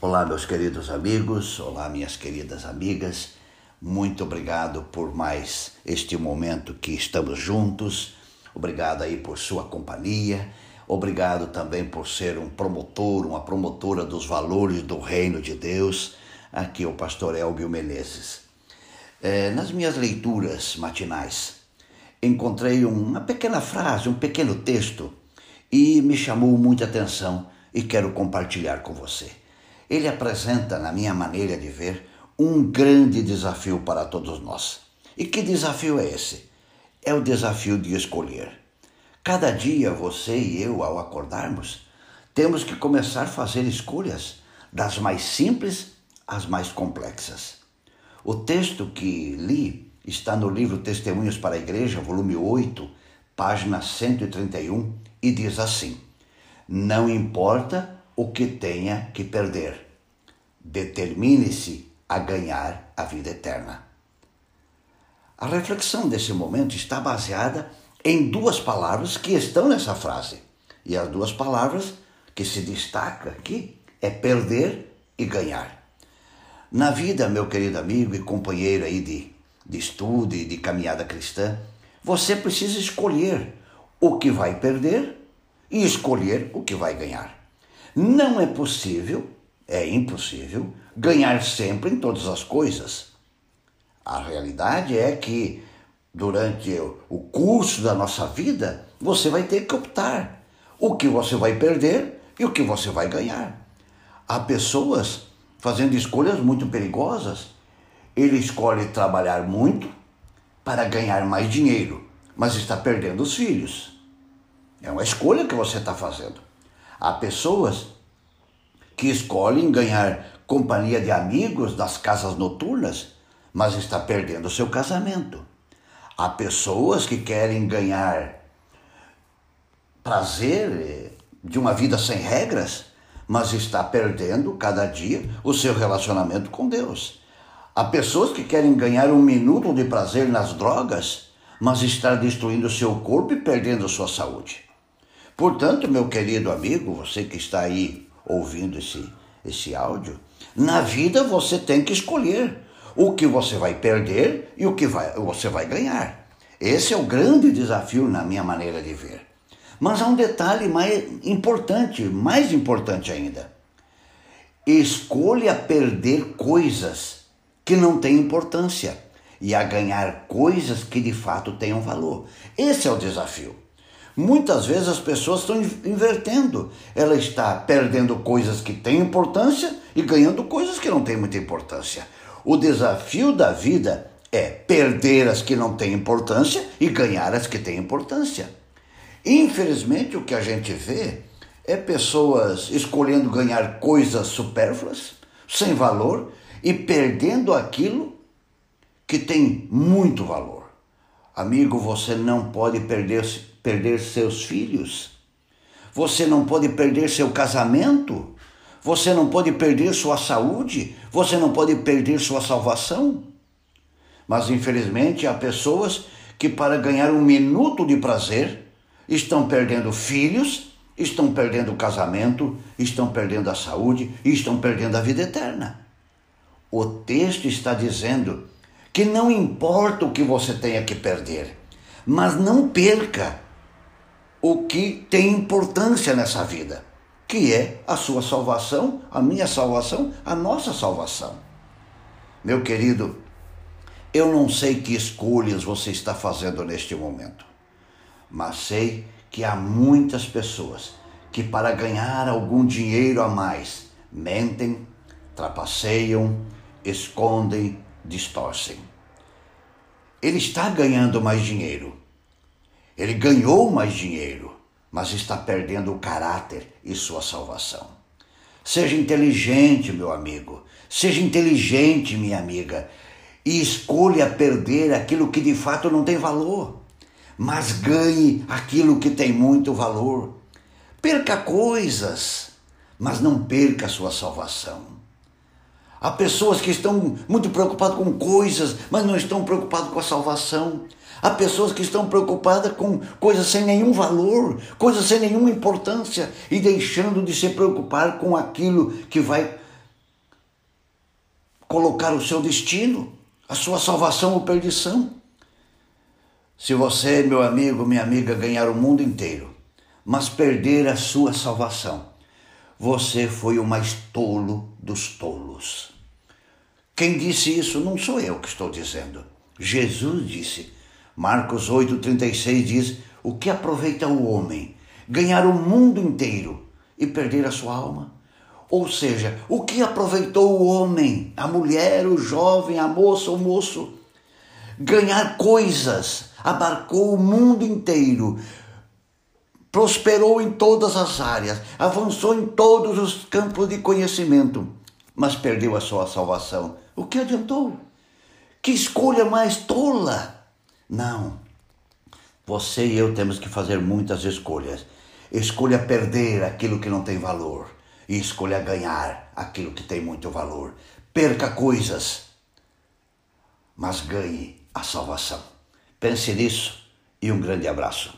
Olá, meus queridos amigos, olá, minhas queridas amigas. Muito obrigado por mais este momento que estamos juntos. Obrigado aí por sua companhia. Obrigado também por ser um promotor, uma promotora dos valores do reino de Deus. Aqui é o pastor Elbio Menezes. É, nas minhas leituras matinais, encontrei uma pequena frase, um pequeno texto e me chamou muita atenção e quero compartilhar com você. Ele apresenta, na minha maneira de ver, um grande desafio para todos nós. E que desafio é esse? É o desafio de escolher. Cada dia você e eu, ao acordarmos, temos que começar a fazer escolhas, das mais simples às mais complexas. O texto que li está no livro Testemunhos para a Igreja, volume 8, página 131, e diz assim: Não importa o que tenha que perder. Determine-se a ganhar a vida eterna. A reflexão desse momento está baseada em duas palavras que estão nessa frase. E as duas palavras que se destacam aqui é perder e ganhar. Na vida, meu querido amigo e companheiro aí de, de estudo e de caminhada cristã, você precisa escolher o que vai perder e escolher o que vai ganhar. Não é possível, é impossível, ganhar sempre em todas as coisas. A realidade é que durante o curso da nossa vida, você vai ter que optar o que você vai perder e o que você vai ganhar. Há pessoas fazendo escolhas muito perigosas. Ele escolhe trabalhar muito para ganhar mais dinheiro, mas está perdendo os filhos. É uma escolha que você está fazendo. Há pessoas que escolhem ganhar companhia de amigos nas casas noturnas, mas está perdendo seu casamento. Há pessoas que querem ganhar prazer eh, de uma vida sem regras, mas está perdendo cada dia o seu relacionamento com Deus. Há pessoas que querem ganhar um minuto de prazer nas drogas, mas está destruindo seu corpo e perdendo sua saúde. Portanto, meu querido amigo, você que está aí ouvindo esse, esse áudio, na vida você tem que escolher o que você vai perder e o que vai, você vai ganhar. Esse é o grande desafio na minha maneira de ver. Mas há um detalhe mais importante, mais importante ainda. Escolha perder coisas que não têm importância e a ganhar coisas que de fato tenham valor. Esse é o desafio. Muitas vezes as pessoas estão invertendo. Ela está perdendo coisas que têm importância e ganhando coisas que não têm muita importância. O desafio da vida é perder as que não têm importância e ganhar as que têm importância. Infelizmente, o que a gente vê é pessoas escolhendo ganhar coisas supérfluas, sem valor, e perdendo aquilo que tem muito valor. Amigo, você não pode perder perder seus filhos, você não pode perder seu casamento, você não pode perder sua saúde, você não pode perder sua salvação. Mas infelizmente há pessoas que, para ganhar um minuto de prazer, estão perdendo filhos, estão perdendo o casamento, estão perdendo a saúde e estão perdendo a vida eterna. O texto está dizendo que não importa o que você tenha que perder, mas não perca o que tem importância nessa vida, que é a sua salvação, a minha salvação, a nossa salvação. Meu querido, eu não sei que escolhas você está fazendo neste momento, mas sei que há muitas pessoas que, para ganhar algum dinheiro a mais, mentem, trapaceiam, escondem, distorcem. Ele está ganhando mais dinheiro, ele ganhou mais dinheiro, mas está perdendo o caráter e sua salvação. Seja inteligente, meu amigo. Seja inteligente, minha amiga. E escolha perder aquilo que de fato não tem valor, mas ganhe aquilo que tem muito valor. Perca coisas, mas não perca sua salvação. Há pessoas que estão muito preocupadas com coisas, mas não estão preocupadas com a salvação. Há pessoas que estão preocupadas com coisas sem nenhum valor, coisas sem nenhuma importância e deixando de se preocupar com aquilo que vai colocar o seu destino, a sua salvação ou perdição. Se você, meu amigo, minha amiga, ganhar o mundo inteiro, mas perder a sua salvação, você foi o mais tolo dos tolos. Quem disse isso não sou eu que estou dizendo. Jesus disse. Marcos 8,36 diz: O que aproveita o homem? Ganhar o mundo inteiro e perder a sua alma? Ou seja, o que aproveitou o homem, a mulher, o jovem, a moça, o moço? Ganhar coisas, abarcou o mundo inteiro, prosperou em todas as áreas, avançou em todos os campos de conhecimento, mas perdeu a sua salvação. O que adiantou? Que escolha mais tola! Não. Você e eu temos que fazer muitas escolhas. Escolha perder aquilo que não tem valor e escolha ganhar aquilo que tem muito valor. Perca coisas, mas ganhe a salvação. Pense nisso e um grande abraço.